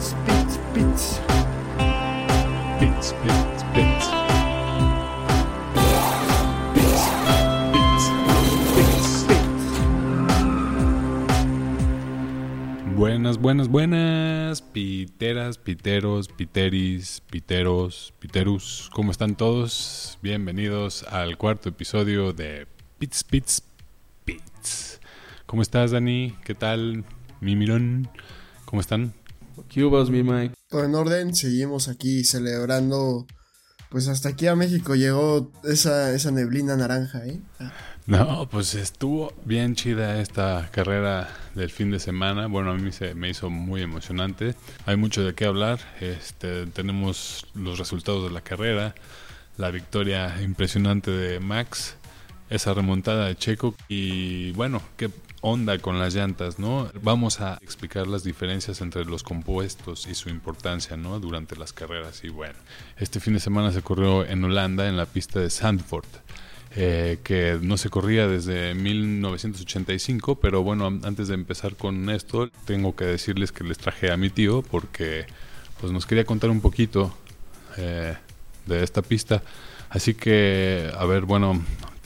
Pits, pits, pits. Pits, pits, pits. Pits, pits, pits. Buenas, buenas, buenas. Piteras, piteros, piteris, piteros, piterus. ¿Cómo están todos? Bienvenidos al cuarto episodio de Pits, Pits, Pits. ¿Cómo estás, Dani? ¿Qué tal? Mi mirón. ¿Cómo están? Cubas, mi Mike. Todo en orden, seguimos aquí celebrando. Pues hasta aquí a México llegó esa, esa neblina naranja, ¿eh? No, pues estuvo bien chida esta carrera del fin de semana. Bueno, a mí se me hizo muy emocionante. Hay mucho de qué hablar. Este, tenemos los resultados de la carrera, la victoria impresionante de Max, esa remontada de Checo y bueno, qué onda con las llantas, ¿no? Vamos a explicar las diferencias entre los compuestos y su importancia, ¿no? Durante las carreras. Y bueno, este fin de semana se corrió en Holanda, en la pista de Zandvoort. Eh, que no se corría desde 1985, pero bueno, antes de empezar con esto, tengo que decirles que les traje a mi tío porque pues nos quería contar un poquito eh, de esta pista. Así que, a ver, bueno,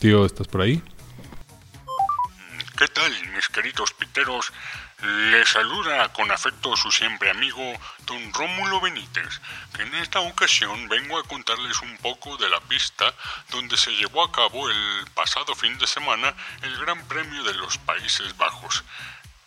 ¿estás por ahí? ¿Qué tal, mis queridos piteros? Les saluda con afecto su siempre amigo, don Rómulo Benítez, que en esta ocasión vengo a contarles un poco de la pista donde se llevó a cabo el pasado fin de semana el Gran Premio de los Países Bajos.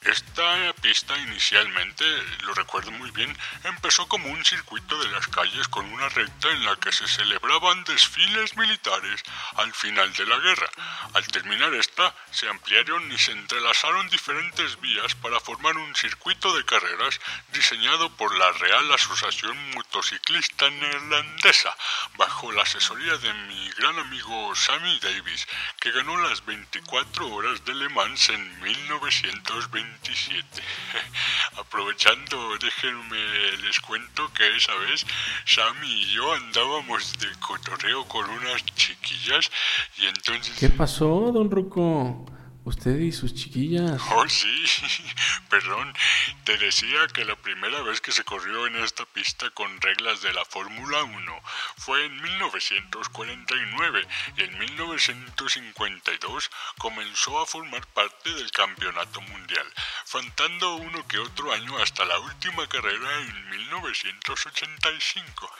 Esta pista inicialmente, lo recuerdo muy bien, empezó como un circuito de las calles con una recta en la que se celebraban desfiles militares al final de la guerra. Al terminar esta, se ampliaron y se entrelazaron diferentes vías para formar un circuito de carreras diseñado por la Real Asociación Motociclista Neerlandesa, bajo la asesoría de mi gran amigo Sammy Davis, que ganó las 24 horas de Le Mans en 1920. 27. Aprovechando, déjenme les cuento que esa vez Sammy y yo andábamos de cotorreo con unas chiquillas y entonces... ¿Qué pasó, don Ruco? Usted y sus chiquillas. Oh, sí, perdón. Te decía que la primera vez que se corrió en esta pista con reglas de la Fórmula 1 fue en 1949 y en 1952 comenzó a formar parte del campeonato mundial, faltando uno que otro año hasta la última carrera en 1985,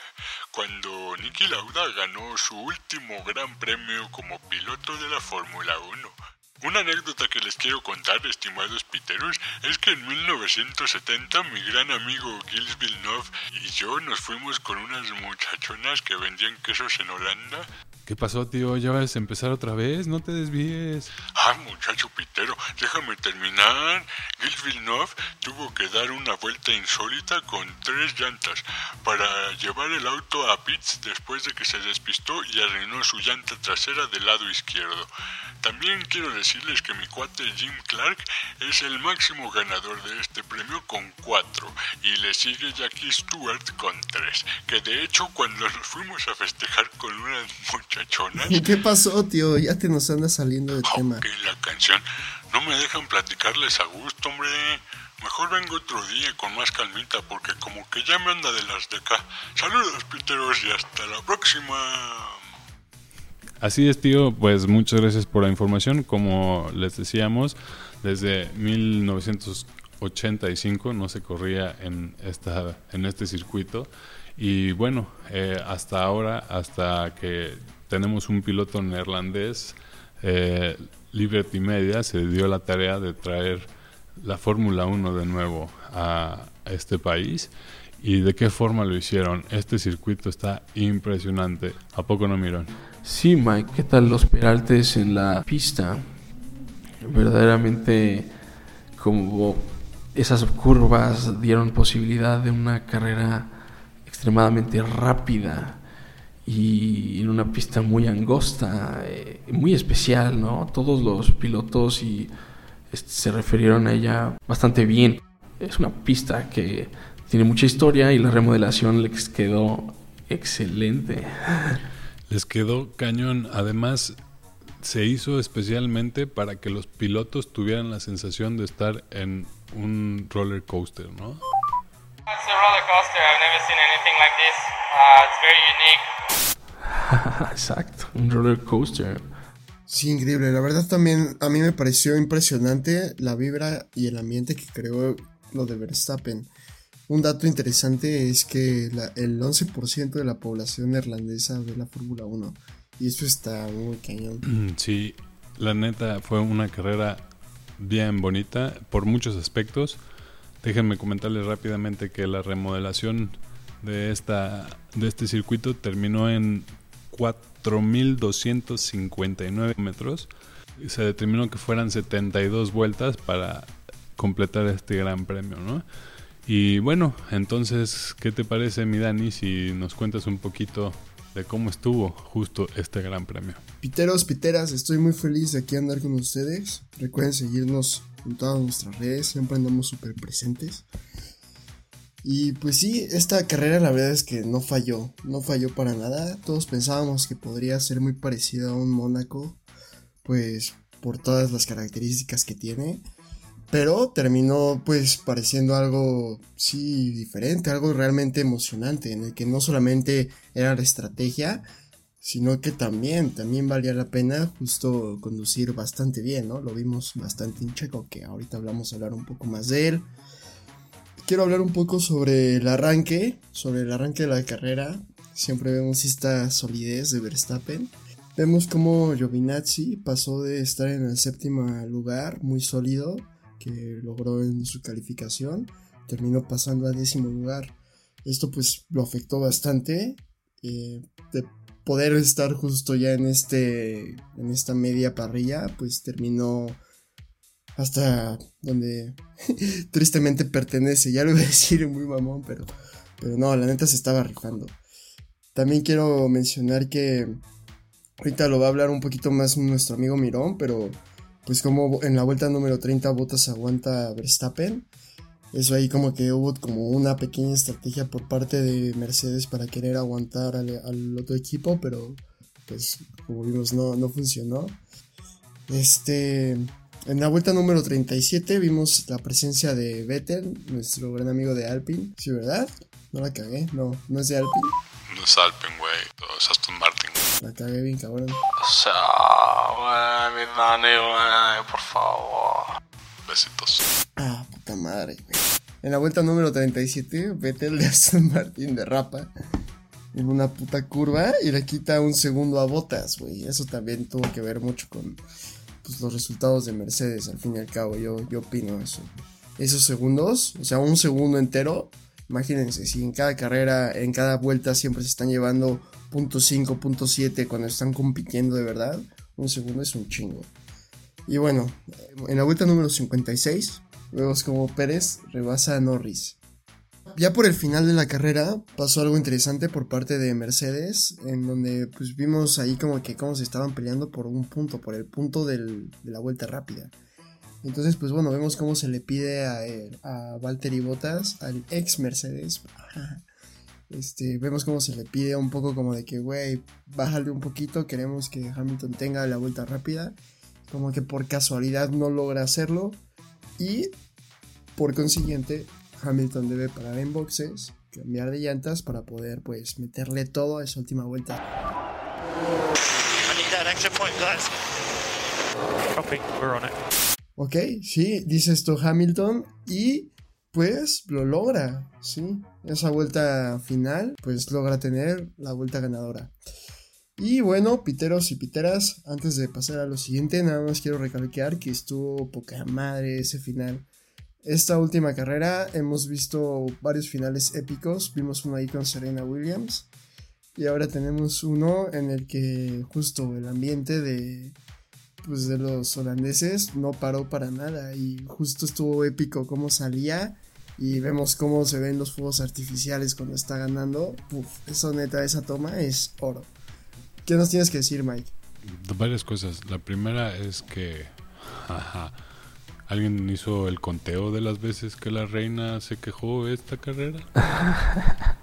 cuando Niki Lauda ganó su último gran premio como piloto de la Fórmula 1. Una anécdota que les quiero contar, estimados piteros, es que en 1970 mi gran amigo Gilles Villeneuve y yo nos fuimos con unas muchachonas que vendían quesos en Holanda. ¿Qué pasó, tío? ¿Ya vas a empezar otra vez? No te desvíes. Ah, muchacho pitero, déjame terminar. Gilles Villeneuve tuvo que dar una vuelta insólita con tres llantas para llevar el auto a pits después de que se despistó y arruinó su llanta trasera del lado izquierdo. También quiero decirles que mi cuate Jim Clark es el máximo ganador de este premio con cuatro y le sigue Jackie Stewart con tres, que de hecho cuando nos fuimos a festejar con unas muchachonas... ¿Y qué pasó, tío? Ya te nos anda saliendo de tema. Ok, la canción. No me dejan platicarles a gusto, hombre. Mejor vengo otro día con más calmita porque como que ya me anda de las de acá. Saludos, piteros, y hasta la próxima. Así es, tío. Pues muchas gracias por la información. Como les decíamos, desde 1985 no se corría en, esta, en este circuito. Y bueno, eh, hasta ahora, hasta que tenemos un piloto neerlandés, eh, Liberty Media se dio la tarea de traer la Fórmula 1 de nuevo a este país. ¿Y de qué forma lo hicieron? Este circuito está impresionante. ¿A poco no miran? Sí, Mike, ¿qué tal los peraltes en la pista? Verdaderamente, como esas curvas dieron posibilidad de una carrera extremadamente rápida y en una pista muy angosta, eh, muy especial, ¿no? Todos los pilotos y este, se refirieron a ella bastante bien. Es una pista que tiene mucha historia y la remodelación les quedó excelente. Les quedó cañón. Además, se hizo especialmente para que los pilotos tuvieran la sensación de estar en un roller coaster, ¿no? Roller coaster. I've never seen anything like this. Uh, it's very unique. Exacto, un roller coaster. Sí, increíble. La verdad también a mí me pareció impresionante la vibra y el ambiente que creó lo de Verstappen. Un dato interesante es que la- el 11% de la población neerlandesa ve la Fórmula 1. Y eso está muy cañón. Mm, Sí, la neta fue una carrera bien bonita por muchos aspectos. Déjenme comentarles rápidamente que la remodelación de esta de este circuito terminó en 4.259 metros. Se determinó que fueran 72 vueltas para completar este gran premio, ¿no? Y bueno, entonces, ¿qué te parece, mi Dani, si nos cuentas un poquito de cómo estuvo justo este gran premio? Piteros, piteras, estoy muy feliz de aquí andar con ustedes. Recuerden seguirnos en todas nuestras redes, siempre andamos súper presentes. Y pues sí, esta carrera la verdad es que no falló, no falló para nada. Todos pensábamos que podría ser muy parecido a un Mónaco, pues por todas las características que tiene. Pero terminó pues pareciendo algo, sí, diferente, algo realmente emocionante, en el que no solamente era la estrategia, sino que también, también valía la pena justo conducir bastante bien, ¿no? Lo vimos bastante en Checo, que ahorita hablamos hablar un poco más de él. Quiero hablar un poco sobre el arranque, sobre el arranque de la carrera. Siempre vemos esta solidez de Verstappen. Vemos como Giovinazzi pasó de estar en el séptimo lugar, muy sólido, que logró en su calificación, terminó pasando a décimo lugar. Esto pues lo afectó bastante. eh, poder estar justo ya en este en esta media parrilla pues terminó hasta donde tristemente pertenece. Ya lo iba a decir muy mamón pero pero no la neta se estaba rifando. También quiero mencionar que ahorita lo va a hablar un poquito más nuestro amigo Mirón pero pues como en la vuelta número 30 Botas aguanta Verstappen eso ahí como que hubo como una pequeña estrategia por parte de Mercedes para querer aguantar al, al otro equipo, pero pues como vimos no, no funcionó. Este, en la vuelta número 37 vimos la presencia de Vettel, nuestro gran amigo de Alpine. ¿Sí, verdad? No la cagué, no, no es de Alpine. No es Alpen, güey. Es Aston Martin. La cagué bien cabrón. O sea, güey, mi Dani, güey, por favor. Besitos. Ah, madre. En la vuelta número 37, Vettel de Aston Martin derrapa en una puta curva y le quita un segundo a Botas, güey. Eso también tuvo que ver mucho con pues, los resultados de Mercedes, al fin y al cabo. Yo, yo opino eso. Esos segundos, o sea, un segundo entero. Imagínense, si en cada carrera, en cada vuelta siempre se están llevando .5, .7 cuando están compitiendo de verdad, un segundo es un chingo. Y bueno, en la vuelta número 56, vemos como Pérez rebasa a Norris. Ya por el final de la carrera pasó algo interesante por parte de Mercedes, en donde pues vimos ahí como que cómo se estaban peleando por un punto, por el punto del- de la vuelta rápida. Entonces pues bueno, vemos cómo se le pide a, a Valtteri Bottas, al ex Mercedes, este, vemos cómo se le pide un poco como de que, güey, bájale un poquito, queremos que Hamilton tenga la vuelta rápida como que por casualidad no logra hacerlo y por consiguiente Hamilton debe parar en boxes, cambiar de llantas para poder pues meterle todo a esa última vuelta. Ok, sí, dice esto Hamilton y pues lo logra, sí, esa vuelta final pues logra tener la vuelta ganadora. Y bueno, piteros y piteras, antes de pasar a lo siguiente, nada más quiero recalcar que estuvo poca madre ese final. Esta última carrera hemos visto varios finales épicos, vimos uno ahí con Serena Williams y ahora tenemos uno en el que justo el ambiente de pues de los holandeses no paró para nada y justo estuvo épico cómo salía y vemos cómo se ven los fuegos artificiales cuando está ganando. Neta, esa toma es oro. ¿Qué nos tienes que decir, Mike? Varias cosas. La primera es que ajá, alguien hizo el conteo de las veces que la reina se quejó esta carrera.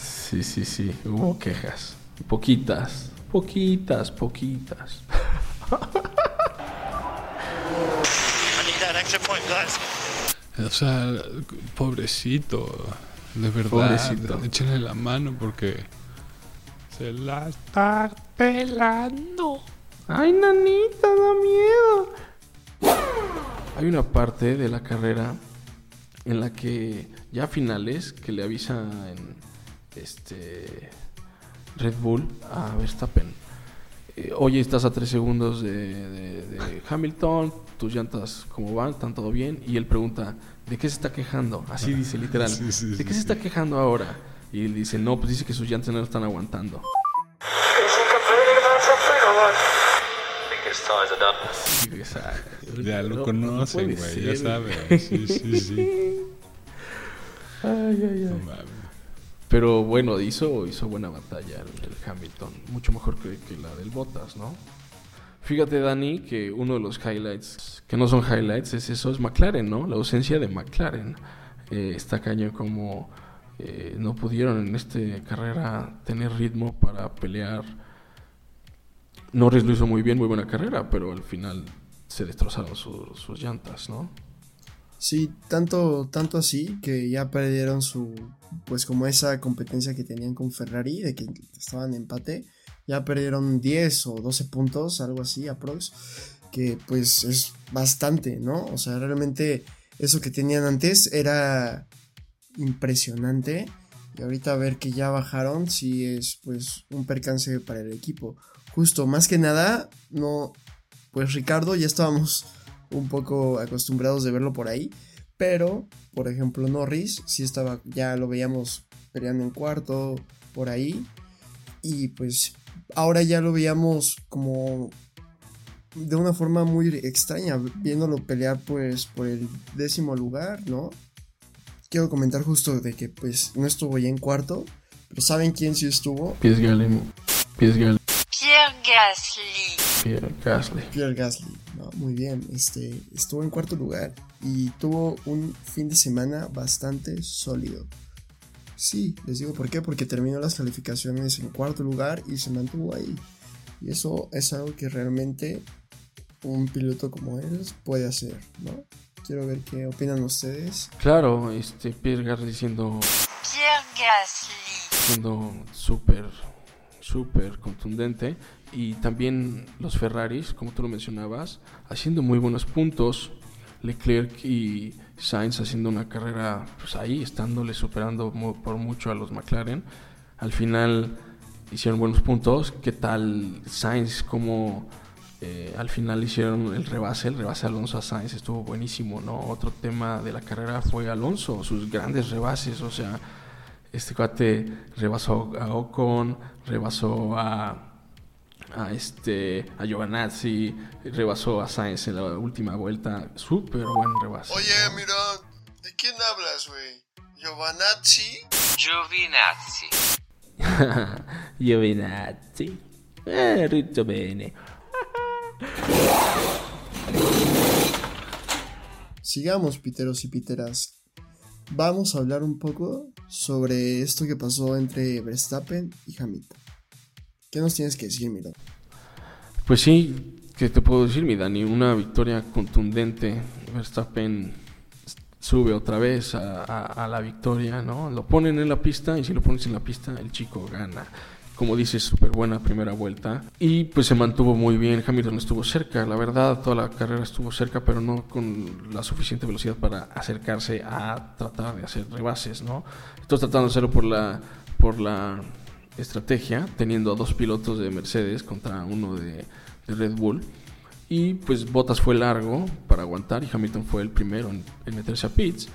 Sí, sí, sí, hubo quejas. Poquitas, poquitas, poquitas. O sea, pobrecito, de verdad. Pobrecito. Échenle la mano porque se la está pelando. ¡Ay, nanita, da miedo! Hay una parte de la carrera en la que ya a finales que le avisa en este Red Bull a Verstappen. eh, Oye, estás a tres segundos de, de- de Hamilton, tus llantas cómo van, están todo bien. Y él pregunta, ¿de qué se está quejando? Así dice literal. Sí, sí, ¿De sí, qué se está quejando ahora? Y él dice, no, pues dice que sus llantas no lo están aguantando. Y dices, "Ay, Ya lo no conocen, güey, ya ser". sabes. Sí, sí, sí. Ay, ay, ay. Pero bueno, hizo, hizo buena batalla el, el Hamilton. Mucho mejor que, que la del Bottas, ¿no? Fíjate, Dani, que uno de los highlights, que no son highlights, es eso, es McLaren, ¿no? La ausencia de McLaren. Eh, está cañón como eh, no pudieron en esta carrera tener ritmo para pelear. Norris lo hizo muy bien, muy buena carrera, pero al final se destrozaron su- sus llantas, ¿no? Sí, tanto, tanto así que ya perdieron su, pues como esa competencia que tenían con Ferrari, de que estaban en empate, ya perdieron 10 o 12 puntos, algo así, aprox, que pues es bastante, ¿no? O sea, realmente eso que tenían antes era impresionante y ahorita ver que ya bajaron, sí es pues un percance para el equipo. Justo, más que nada, no, pues Ricardo ya estábamos un poco acostumbrados de verlo por ahí. Pero, por ejemplo, Norris sí estaba, ya lo veíamos peleando en cuarto, por ahí. Y pues ahora ya lo veíamos como de una forma muy extraña, viéndolo pelear pues por el décimo lugar, ¿no? Quiero comentar justo de que pues no estuvo ya en cuarto, pero ¿saben quién sí estuvo? Pierre Gasly. Pierre Gasly. Pierre Gasly. Pierre Gasly. Pierre Gasly, ¿no? Muy bien, este, estuvo en cuarto lugar y tuvo un fin de semana bastante sólido. Sí, les digo por qué, porque terminó las calificaciones en cuarto lugar y se mantuvo ahí. Y eso es algo que realmente un piloto como él puede hacer, ¿no? Quiero ver qué opinan ustedes. Claro, este Pierre Gasly siendo Pierre Gasly. siendo súper súper contundente y también los Ferraris, como tú lo mencionabas, haciendo muy buenos puntos. Leclerc y Sainz haciendo una carrera pues ahí, estándole superando por mucho a los McLaren. Al final hicieron buenos puntos. ¿Qué tal Sainz? Como eh, al final hicieron el rebase, el rebase Alonso a Sainz estuvo buenísimo, ¿no? Otro tema de la carrera fue Alonso, sus grandes rebases, o sea, este cuate rebasó a Ocon, rebasó a a este a Giovanazzi, rebasó a Sainz en la última vuelta, súper buen rebase. ¿no? mira, ¿de quién hablas, güey? ¿Giovanazzi? Giovinazzi. Giovinazzi. Eh, ritto bene. Sigamos, piteros y piteras. Vamos a hablar un poco sobre esto que pasó entre Verstappen y Hamilton. ¿Qué nos tienes que decir, Miro? Pues sí, ¿qué te puedo decir, mi Dani? Una victoria contundente. Verstappen sube otra vez a, a- a la victoria, ¿no? Lo ponen en la pista y si lo pones en la pista, el chico gana. Como dices, súper buena primera vuelta. Y pues se mantuvo muy bien. Hamilton estuvo cerca, la verdad, toda la carrera estuvo cerca, pero no con la suficiente velocidad para acercarse a tratar de hacer rebases, ¿no? Entonces tratando de hacerlo por la, por la estrategia, teniendo a dos pilotos de Mercedes contra uno de, de Red Bull. Y pues Bottas fue largo para aguantar y Hamilton fue el primero en, en meterse a pits.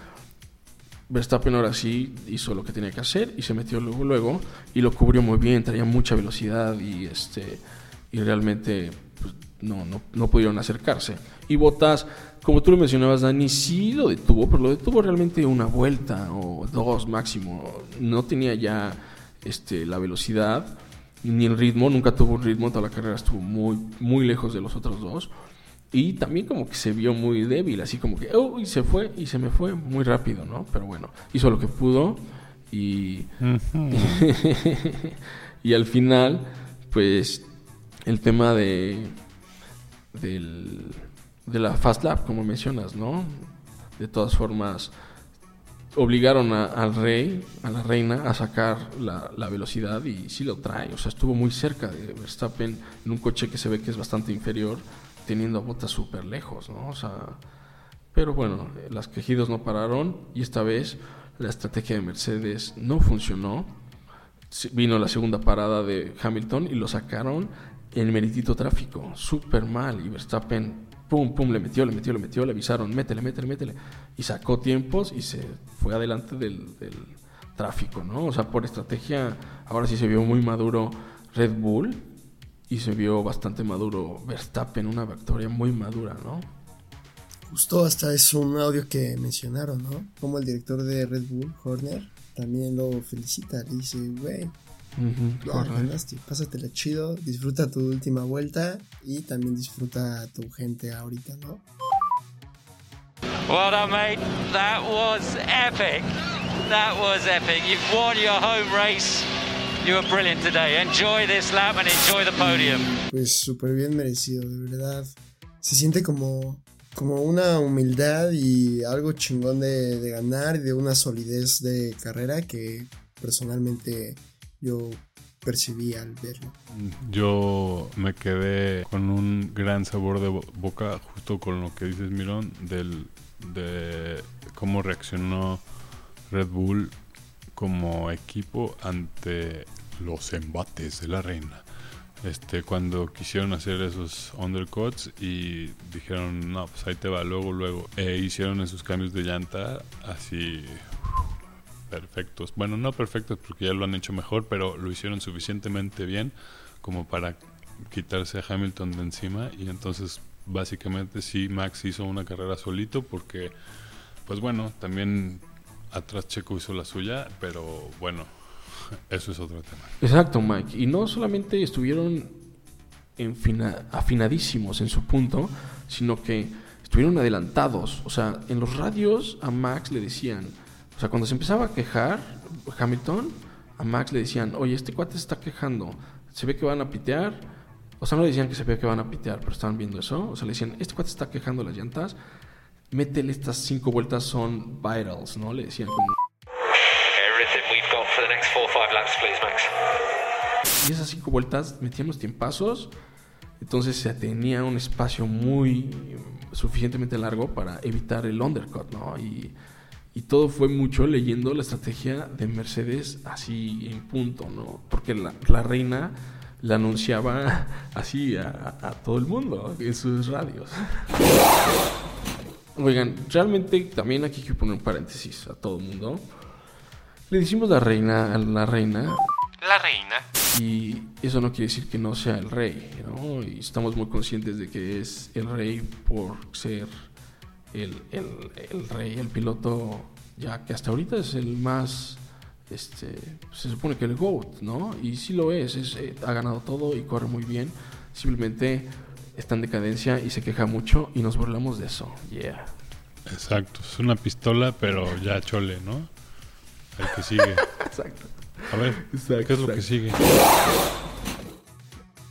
Verstappen ahora sí hizo lo que tenía que hacer y se metió luego luego y lo cubrió muy bien, traía mucha velocidad y este y realmente pues, no, no, no pudieron acercarse. Y Bottas, como tú lo mencionabas, Dani, sí lo detuvo, pero lo detuvo realmente una vuelta o dos máximo. No tenía ya este, la velocidad ni el ritmo, nunca tuvo un ritmo, toda la carrera estuvo muy, muy lejos de los otros dos. Y también como que se vio muy débil, así como que, oh, y se fue, y se me fue muy rápido, ¿no? Pero bueno, hizo lo que pudo y, y al final, pues, el tema de, del, de la Fast Lap, como mencionas, ¿no? De todas formas, obligaron a- al rey, a la reina, a sacar la, la velocidad y sí lo trae. O sea, estuvo muy cerca de Verstappen en un coche que se ve que es bastante inferior, teniendo a botas súper lejos, ¿no? O sea, pero bueno, las quejidos no pararon y esta vez la estrategia de Mercedes no funcionó. Vino la segunda parada de Hamilton y lo sacaron en meritito tráfico, súper mal. Y Verstappen, pum, pum, le metió, le metió, le metió, le avisaron, métele, métele, métele. Y sacó tiempos y se fue adelante del, del tráfico, ¿no? O sea, por estrategia, ahora sí se vio muy maduro Red Bull y se vio bastante maduro Verstappen, una victoria muy madura, ¿no? Justo hasta es un audio que mencionaron, ¿no? Como el director de Red Bull, Horner, también lo felicita. Le dice, güey, correcto. ganaste, pásatela chido, disfruta tu última vuelta y también disfruta a tu gente ahorita, ¿no? Well done, mate. That was epic. That was epic. You've won your home race. You were brilliant today. Enjoy this lap and enjoy the podium. Pues súper bien merecido, de verdad. Se siente como, como una humildad y algo chingón de, de ganar y de una solidez de carrera que personalmente yo percibí al verlo. Yo me quedé con un gran sabor de bo- boca, justo con lo que dices, Mirón, del, de cómo reaccionó Red Bull como equipo ante los embates de la reina. Este, cuando quisieron hacer esos undercuts y dijeron, no, pues ahí te va, luego, luego, e hicieron esos cambios de llanta así perfectos. Bueno, no perfectos porque ya lo han hecho mejor, pero lo hicieron suficientemente bien como para quitarse a Hamilton de encima y entonces básicamente sí Max hizo una carrera solito porque pues bueno, también atrás Checo hizo la suya, pero bueno, eso es otro tema. Exacto, Mike. Y no solamente estuvieron afinadísimos en su punto, sino que estuvieron adelantados. O sea, en los radios a Max le decían, o sea, cuando se empezaba a quejar Hamilton, a Max le decían, oye, este cuate se está quejando, se ve que van a pitear. O sea, no le decían que se ve que van a pitear, pero estaban viendo eso. O sea, le decían, este cuate está quejando las llantas, métele estas cinco vueltas son vitals, ¿no? Le decían como... Y esas cinco vueltas metían los tiempazos. Entonces se tenía un espacio muy mm, suficientemente largo para evitar el undercut, ¿no? Y, y todo fue mucho leyendo la estrategia de Mercedes así en punto, ¿no? Porque la, la reina la anunciaba así a, a todo el mundo en sus radios. Oigan, realmente también aquí hay que poner un paréntesis a todo el mundo. Le decimos la reina a la reina La reina. y eso no quiere decir que no sea el rey, ¿no? Y estamos muy conscientes de que es el rey por ser el, el- el rey, el piloto, ya que hasta ahorita es el más, este, se supone que el GOAT, ¿no? Y sí lo es, es, eh, ha ganado todo y corre muy bien. Simplemente está en decadencia y se queja mucho y nos burlamos de eso. Yeah. Exacto, es una pistola, pero ya chole, ¿no? El que sigue. Exacto. A ver, Exacto, ¿qué es lo que sigue?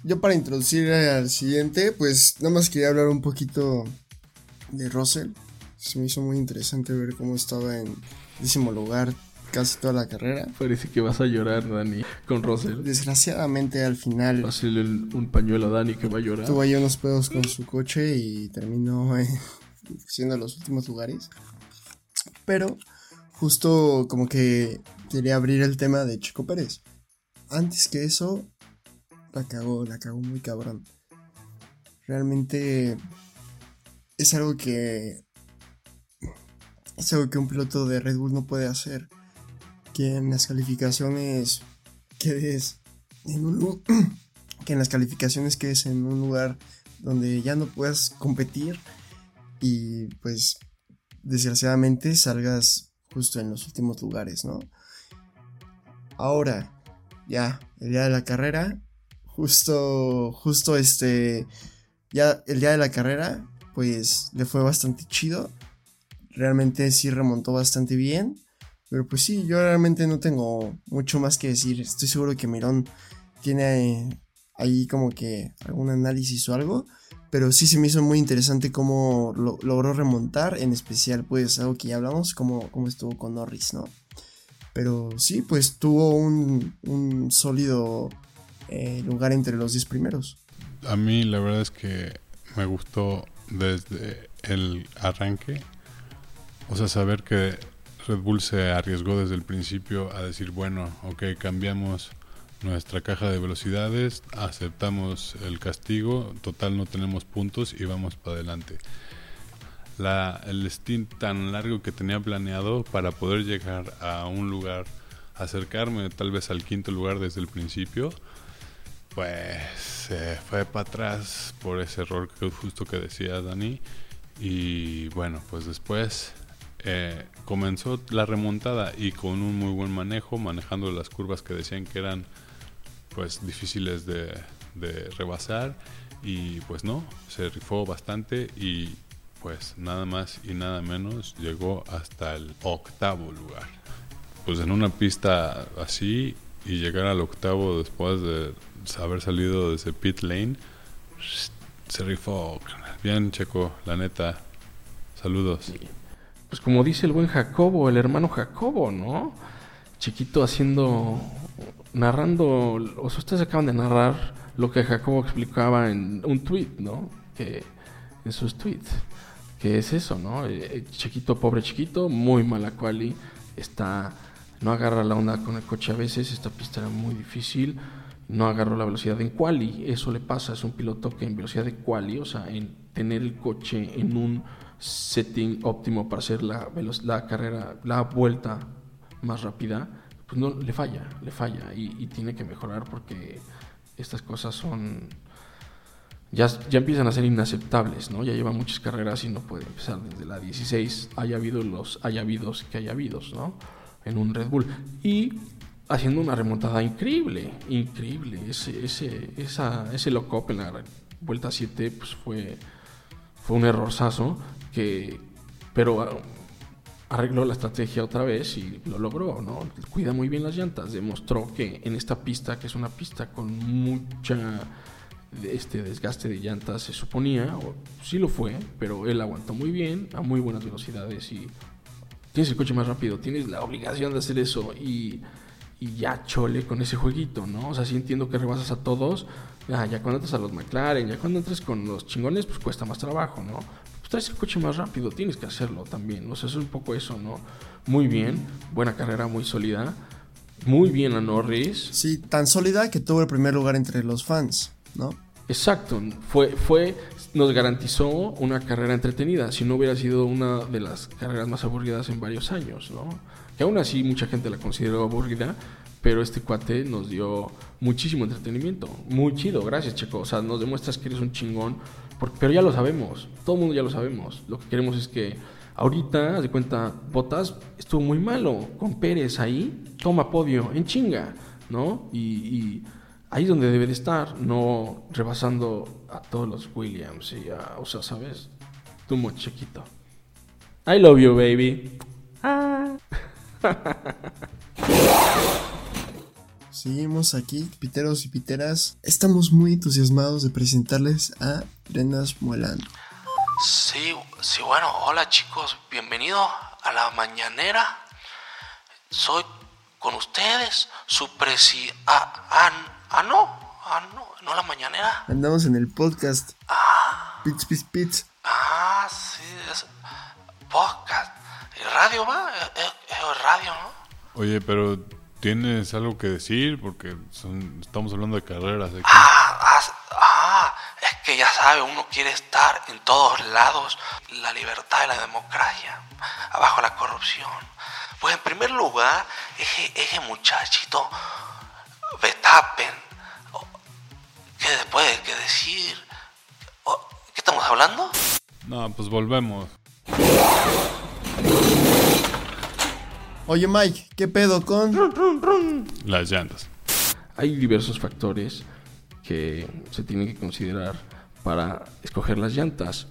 Yo para introducir al siguiente, pues nada más quería hablar un poquito de Russell. Se me hizo muy interesante ver cómo estaba en décimo lugar casi toda la carrera. Parece que vas a llorar, Dani, con Russell. Desgraciadamente al final Hacerle un pañuelo a Dani que va a llorar. tuvo ahí unos pedos con su coche y terminó eh, siendo los últimos lugares. Pero justo como que quería abrir el tema de Chico Pérez. Antes que eso, la cagó, la cagó muy cabrón. Realmente es algo que es algo que un piloto de Red Bull no puede hacer. Que en las calificaciones quedes en un que en las calificaciones en un lugar donde ya no puedas competir y pues desgraciadamente salgas justo en los últimos lugares, ¿no? Ahora, ya, el día de la carrera, justo, justo este, ya el día de la carrera, pues le fue bastante chido. Realmente sí remontó bastante bien. Pero pues sí, yo realmente no tengo mucho más que decir. Estoy seguro que Mirón tiene eh, ahí como que algún análisis o algo. Pero sí se me hizo muy interesante cómo lo- logró remontar, en especial pues algo que ya hablamos, cómo, cómo estuvo con Norris, ¿no? Pero sí, pues tuvo un, un sólido eh, lugar entre los 10 primeros. A mí la verdad es que me gustó desde el arranque. O sea, saber que Red Bull se arriesgó desde el principio a decir, bueno, ok, cambiamos nuestra caja de velocidades, aceptamos el castigo, total no tenemos puntos y vamos para adelante. La, el stint tan largo que tenía planeado para poder llegar a un lugar, acercarme tal vez al quinto lugar desde el principio, pues fue para atrás por ese error que justo que decía Dani. Y bueno, pues después eh, comenzó la remontada y con un muy buen manejo, manejando las curvas que decían que eran pues difíciles de, de rebasar. Y pues no, se rifó bastante y pues nada más y nada menos llegó hasta el octavo lugar. Pues en una pista así y llegar al octavo después de haber salido de ese pit lane, se rifó. Bien, Checo, la neta. Saludos. Pues como dice el buen Jacobo, el hermano Jacobo, ¿no? Chiquito haciendo, narrando, o sea, ustedes acaban de narrar lo que Jacobo explicaba en un tweet, ¿no? Que en sus tweets, que es eso, ¿no? Eh, chiquito, pobre chiquito, muy mala quali, está, no agarra la onda con el coche a veces, esta pista era muy difícil, no agarró la velocidad en quali, eso le pasa, es un piloto que en velocidad de quali, o sea, en tener el coche en un setting óptimo para hacer la, la carrera, la vuelta más rápida, pues no le falla, le falla y, y tiene que mejorar porque estas cosas son ya, ya empiezan a ser inaceptables, ¿no? Ya lleva muchas carreras y no puede empezar desde la 16, haya habido los haya habidos que haya habidos, ¿no? En un Red Bull y haciendo una remontada increíble, increíble. Ese ese esa ese lock-up en la vuelta 7 pues fue fue un errorzazo que pero ah, arregló la estrategia otra vez y lo logró, ¿no? Cuida muy bien las llantas, demostró que en esta pista, que es una pista con mucha este desgaste de llantas, se suponía, o sí lo fue, pero él aguantó muy bien, a muy buenas velocidades y tienes el coche más rápido, tienes la obligación de hacer eso y, y ya chole con ese jueguito, ¿no? O sea, sí entiendo que rebasas a todos, ya, ya cuando entras a los McLaren, ya cuando entras con los chingones, pues cuesta más trabajo, ¿no? Traes el coche más rápido, tienes que hacerlo también, o sea, es un poco eso, ¿no? Muy bien, buena carrera, muy sólida, muy bien a Norris, Sí, tan sólida que tuvo el primer lugar entre los fans, ¿no? Exacto, fue, fue, nos garantizó una carrera entretenida, si no hubiera sido una de las carreras más aburridas en varios años, ¿no? Que aún así mucha gente la consideró aburrida, pero este cuate nos dio muchísimo entretenimiento, muy chido, gracias Checo, o sea, nos demuestras que eres un chingón, pero ya lo sabemos, todo el mundo ya lo sabemos, lo que queremos es que ahorita, haz de cuenta, Botas estuvo muy malo, con Pérez ahí, toma podio, en chinga, ¿no? Y, y ahí es donde debe de estar, no rebasando a todos los Williams y a, o sea, ¿sabes? Tú muy chiquito. I love you, baby. Seguimos aquí, piteros y piteras. Estamos muy entusiasmados de presentarles a Drenas Muelano. Sí, sí, bueno, hola chicos, bienvenido a la mañanera. Soy con ustedes, su presi... Ah, ah, ah, no, ah, no, no la mañanera. Andamos en el podcast Pits Pits Pits. Ah, sí, es podcast. ¿Y radio va? Es, es- es radio, ¿no? Oye, pero ¿tienes algo que decir? Porque son- estamos hablando de carreras aquí. Ah, ah, ah, es que ya sabe, uno quiere estar en todos lados, la libertad y la democracia, abajo la corrupción. Pues en primer lugar, ese, ese muchachito, Verstappen, ¿qué después que decir? Oh, ¿Qué estamos hablando? No, pues volvemos. Oye Mike, ¿qué pedo con...? Las llantas. Hay diversos factores que se tienen que considerar para escoger las llantas.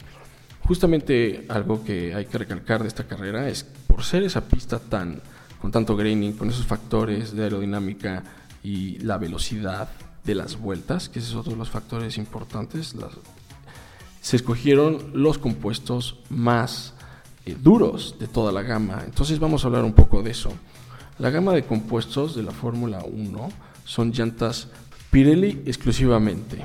Justamente algo que hay que recalcar de esta carrera es por ser esa pista tan con tanto graining, con esos factores de aerodinámica y la velocidad de las vueltas, que ese es otro de los factores importantes, las- se escogieron los compuestos más eh, duros de toda la gama. Entonces vamos a hablar un poco de eso. La gama de compuestos de la Fórmula 1 son llantas Pirelli exclusivamente.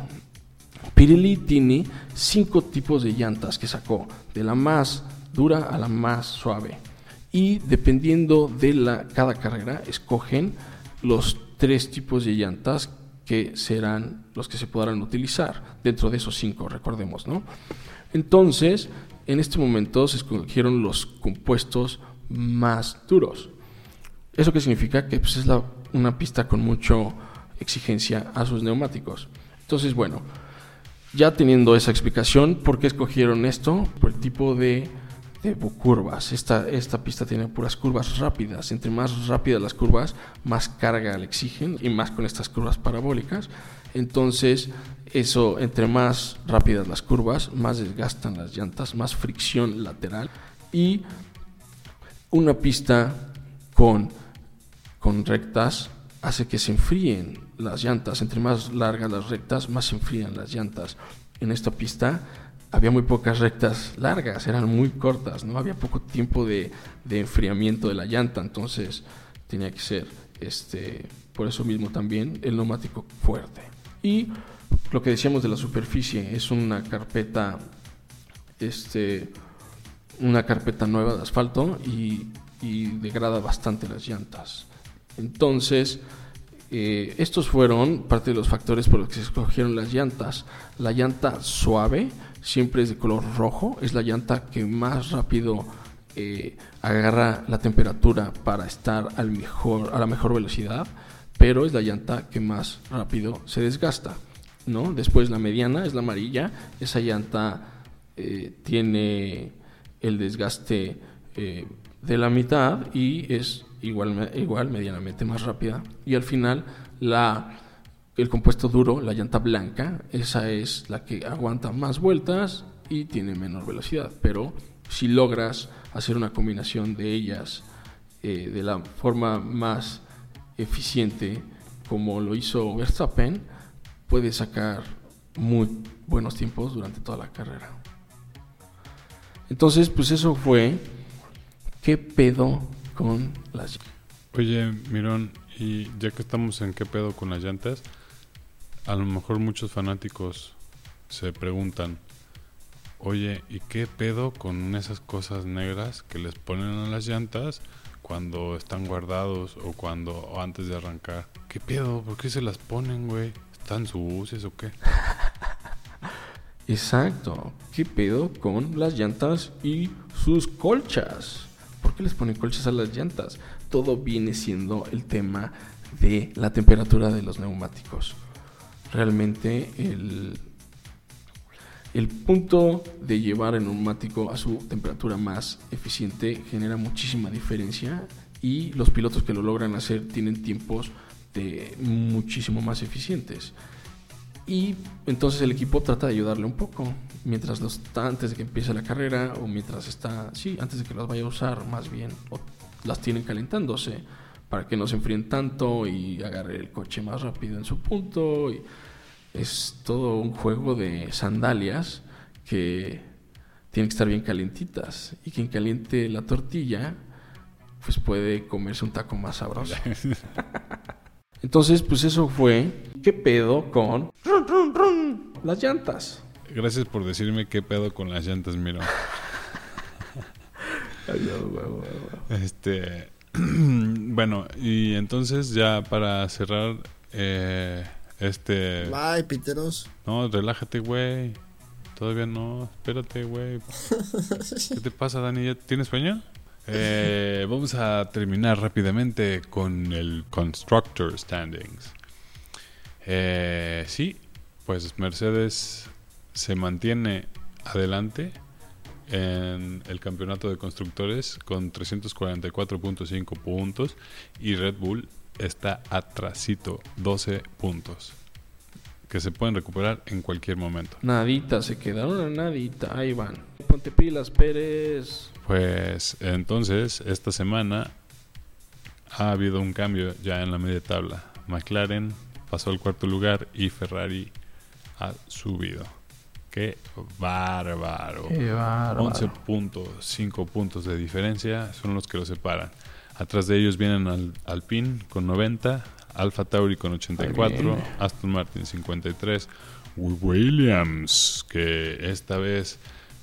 Pirelli tiene cinco tipos de llantas que sacó, de la más dura a la más suave. Y dependiendo de la, cada carrera, escogen los tres tipos de llantas que serán los que se podrán utilizar dentro de esos cinco, recordemos, ¿no? Entonces, en este momento se escogieron los compuestos más duros. ¿Eso qué significa? Que pues, es la, una pista con mucha exigencia a sus neumáticos. Entonces, bueno, ya teniendo esa explicación, ¿por qué escogieron esto? Por el tipo de, curvas. Esta, esta pista tiene puras curvas rápidas. Entre más rápidas las curvas, más carga le exigen y más con estas curvas parabólicas. Entonces, eso, entre más rápidas las curvas, más desgastan las llantas, más fricción lateral y una pista con, con rectas hace que se enfríen las llantas. Entre más largas las rectas, más se enfrían las llantas. En esta pista había muy pocas rectas largas, eran muy cortas, no había poco tiempo de, de enfriamiento de la llanta, entonces tenía que ser este, por eso mismo también el neumático fuerte. Y lo que decíamos de la superficie es una carpeta este una carpeta nueva de asfalto y, degrada bastante las llantas. Entonces, eh, estos fueron parte de los factores por los que se escogieron las llantas. La llanta suave siempre es de color rojo, es la llanta que más rápido eh, agarra la temperatura para estar al mejor, a la mejor velocidad, pero es la llanta que más rápido se desgasta. ¿no? Después la mediana es la amarilla, esa llanta eh, tiene el desgaste de la mitad y es igual, igual medianamente más rápida. Y al final, la, el compuesto duro, la llanta blanca, esa es la que aguanta más vueltas y tiene menor velocidad. Pero si logras hacer una combinación de ellas eh, de la forma más eficiente, como lo hizo Verstappen, puedes sacar muy buenos tiempos durante toda la carrera. Entonces, pues eso fue qué pedo con las Oye, Mirón, y ya que estamos en qué pedo con las llantas, a lo mejor muchos fanáticos se preguntan, oye, ¿y qué pedo con esas cosas negras que les ponen a las llantas cuando están guardados o cuando o antes de arrancar? ¿Qué pedo? ¿Por qué se las ponen, güey? ¿Están sucias o qué? Exacto. ¿Qué pedo con las llantas y sus colchas? ¿Por qué les ponen colchas a las llantas? Todo viene siendo el tema de la temperatura de los neumáticos. Realmente el, el punto de llevar el neumático a su temperatura más eficiente genera muchísima diferencia y los pilotos que lo logran hacer tienen tiempos de muchísimo más eficientes. Y entonces el equipo trata de ayudarle un poco, mientras los antes de que empiece la carrera o mientras está, sí, antes de que las vaya a usar más bien, las tienen calentándose para que no se enfríen tanto y agarre el coche más rápido en su punto. Y es todo un juego de sandalias que tienen que estar bien calientitas y quien caliente la tortilla pues puede comerse un taco más sabroso. Entonces, pues eso fue. ¿Qué pedo con las llantas? Gracias por decirme qué pedo con las llantas, mira. este. bueno, y entonces ya para cerrar eh, este. Bye, piteros. No, relájate, güey. Todavía no. Espérate, güey. ¿Qué te pasa, Dani? ¿Tienes sueño? Eh, vamos a terminar rápidamente con el Constructor Standings. Eh, sí, pues Mercedes se mantiene adelante en el campeonato de constructores con 344.5 puntos y Red Bull está atrasito 12 puntos que se pueden recuperar en cualquier momento. Nadita, se quedaron a nadita, ahí van. Ponte pilas, Pérez. Pues entonces, esta semana ha habido un cambio ya en la media tabla. McLaren pasó al cuarto lugar y Ferrari ha subido. Qué bárbaro. Qué bárbaro. 11.5 puntos de diferencia son los que los separan. Atrás de ellos vienen al, Alpine con 90, Alfa Tauri con 84, Aston Martin 53, Williams que esta vez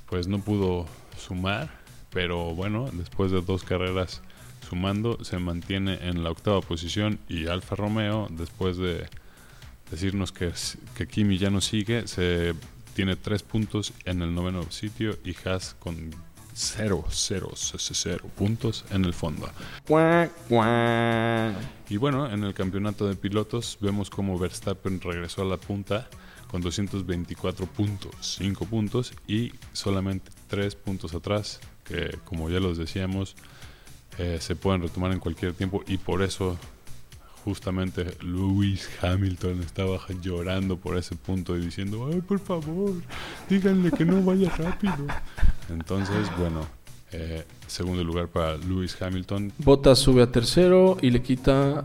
pues no pudo sumar, pero bueno, después de dos carreras sumando se mantiene en la octava posición y Alfa Romeo después de decirnos que, que Kimi ya no sigue, se tiene tres puntos en el noveno sitio y Haas con 0, 0, 0 puntos en el fondo. Y bueno, en el campeonato de pilotos vemos como Verstappen regresó a la punta con 224 puntos, 5 puntos y solamente 3 puntos atrás, que como ya los decíamos, eh, se pueden retomar en cualquier tiempo y por eso justamente Lewis Hamilton estaba llorando por ese punto y diciendo, ay, por favor, díganle que no vaya rápido. Entonces, bueno, eh, segundo lugar para Lewis Hamilton. Bottas sube a tercero y le quita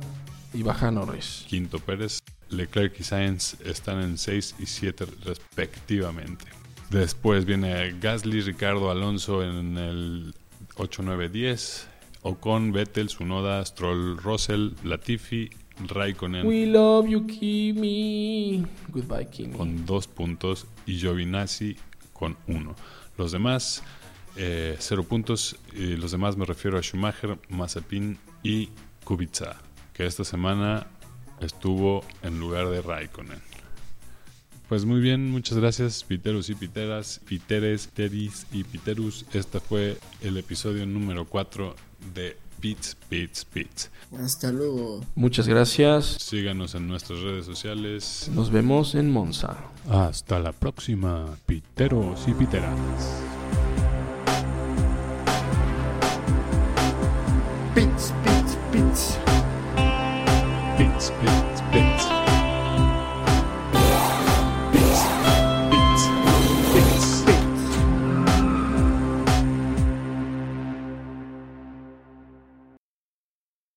y baja Norris. Quinto Pérez. Leclerc y Sainz están en 6 y 7 respectivamente. Después viene Gasly, Ricardo Alonso en el 8, 9, 10. Ocon, Vettel, Sunoda, Stroll, Russell, Latifi, Raikkonen. We love you, Kimi. Goodbye, Kimi. Con dos puntos y Giovinazzi con uno. Los demás, eh, cero puntos. Y los demás me refiero a Schumacher, Mazepin y Kubica, que esta semana estuvo en lugar de Raikkonen. Pues muy bien, muchas gracias, Piteros y Piteras, Piteres, Teris y Piterus. Este fue el episodio número 4 de Pits, Pits, Pits. Hasta luego. Muchas gracias. Síganos en nuestras redes sociales. Nos vemos en Monza. Hasta la próxima, Piteros y Piteras. Pits, pits, pits. Pits, pits, pits.